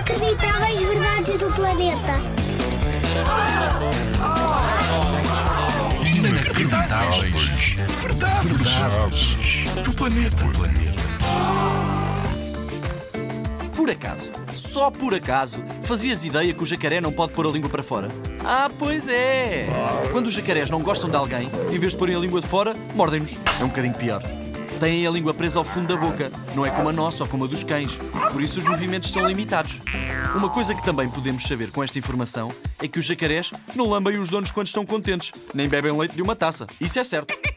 Inacreditáveis verdades do planeta. Inacreditáveis. Verdades. Verdades. Do planeta. Por acaso, só por acaso, fazias ideia que o jacaré não pode pôr a língua para fora? Ah, pois é! Quando os jacarés não gostam de alguém, em vez de porem a língua de fora, mordem-nos. É um bocadinho pior. Têm a língua presa ao fundo da boca, não é como a nossa ou como a dos cães. Por isso os movimentos são limitados. Uma coisa que também podemos saber com esta informação é que os jacarés não lambem os donos quando estão contentes, nem bebem leite de uma taça. Isso é certo.